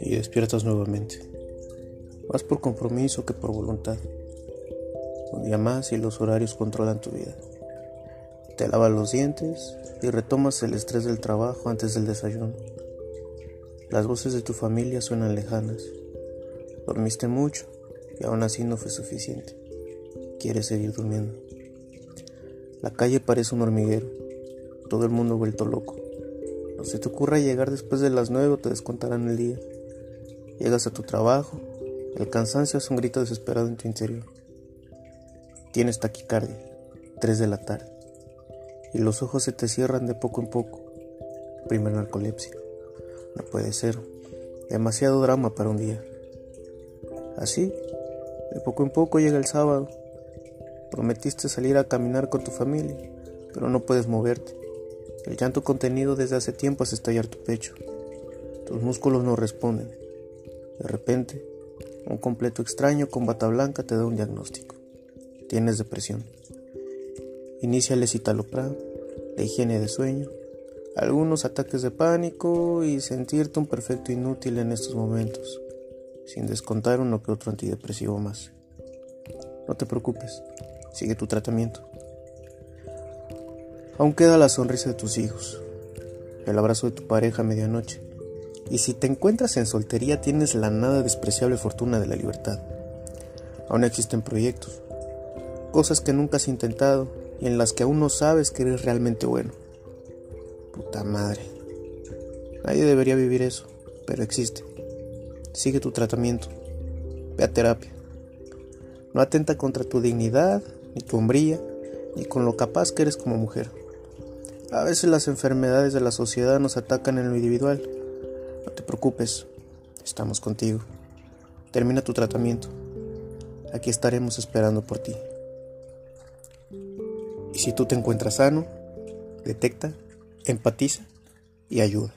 Y despiertas nuevamente. Más por compromiso que por voluntad. Un día más y los horarios controlan tu vida. Te lavas los dientes y retomas el estrés del trabajo antes del desayuno. Las voces de tu familia suenan lejanas. Dormiste mucho y aún así no fue suficiente. Quieres seguir durmiendo. La calle parece un hormiguero. Todo el mundo vuelto loco. No se te ocurra llegar después de las nueve o te descontarán el día. Llegas a tu trabajo. El cansancio es un grito desesperado en tu interior. Tienes taquicardia. Tres de la tarde. Y los ojos se te cierran de poco en poco. Primer narcolepsia. No puede ser. Demasiado drama para un día. Así, de poco en poco llega el sábado. Prometiste salir a caminar con tu familia, pero no puedes moverte. El llanto contenido desde hace tiempo hace estallar tu pecho. Tus músculos no responden. De repente, un completo extraño con bata blanca te da un diagnóstico. Tienes depresión. Inicia el escitalopram, la higiene de sueño, algunos ataques de pánico y sentirte un perfecto inútil en estos momentos, sin descontar uno que otro antidepresivo más. No te preocupes, sigue tu tratamiento. Aún queda la sonrisa de tus hijos, el abrazo de tu pareja a medianoche, y si te encuentras en soltería tienes la nada despreciable fortuna de la libertad. Aún existen proyectos, cosas que nunca has intentado y en las que aún no sabes que eres realmente bueno. Puta madre. Nadie debería vivir eso, pero existe. Sigue tu tratamiento. Ve a terapia. No atenta contra tu dignidad, ni tu hombría, ni con lo capaz que eres como mujer. A veces las enfermedades de la sociedad nos atacan en lo individual. No te preocupes, estamos contigo. Termina tu tratamiento. Aquí estaremos esperando por ti. Y si tú te encuentras sano, detecta empatiza y ayuda.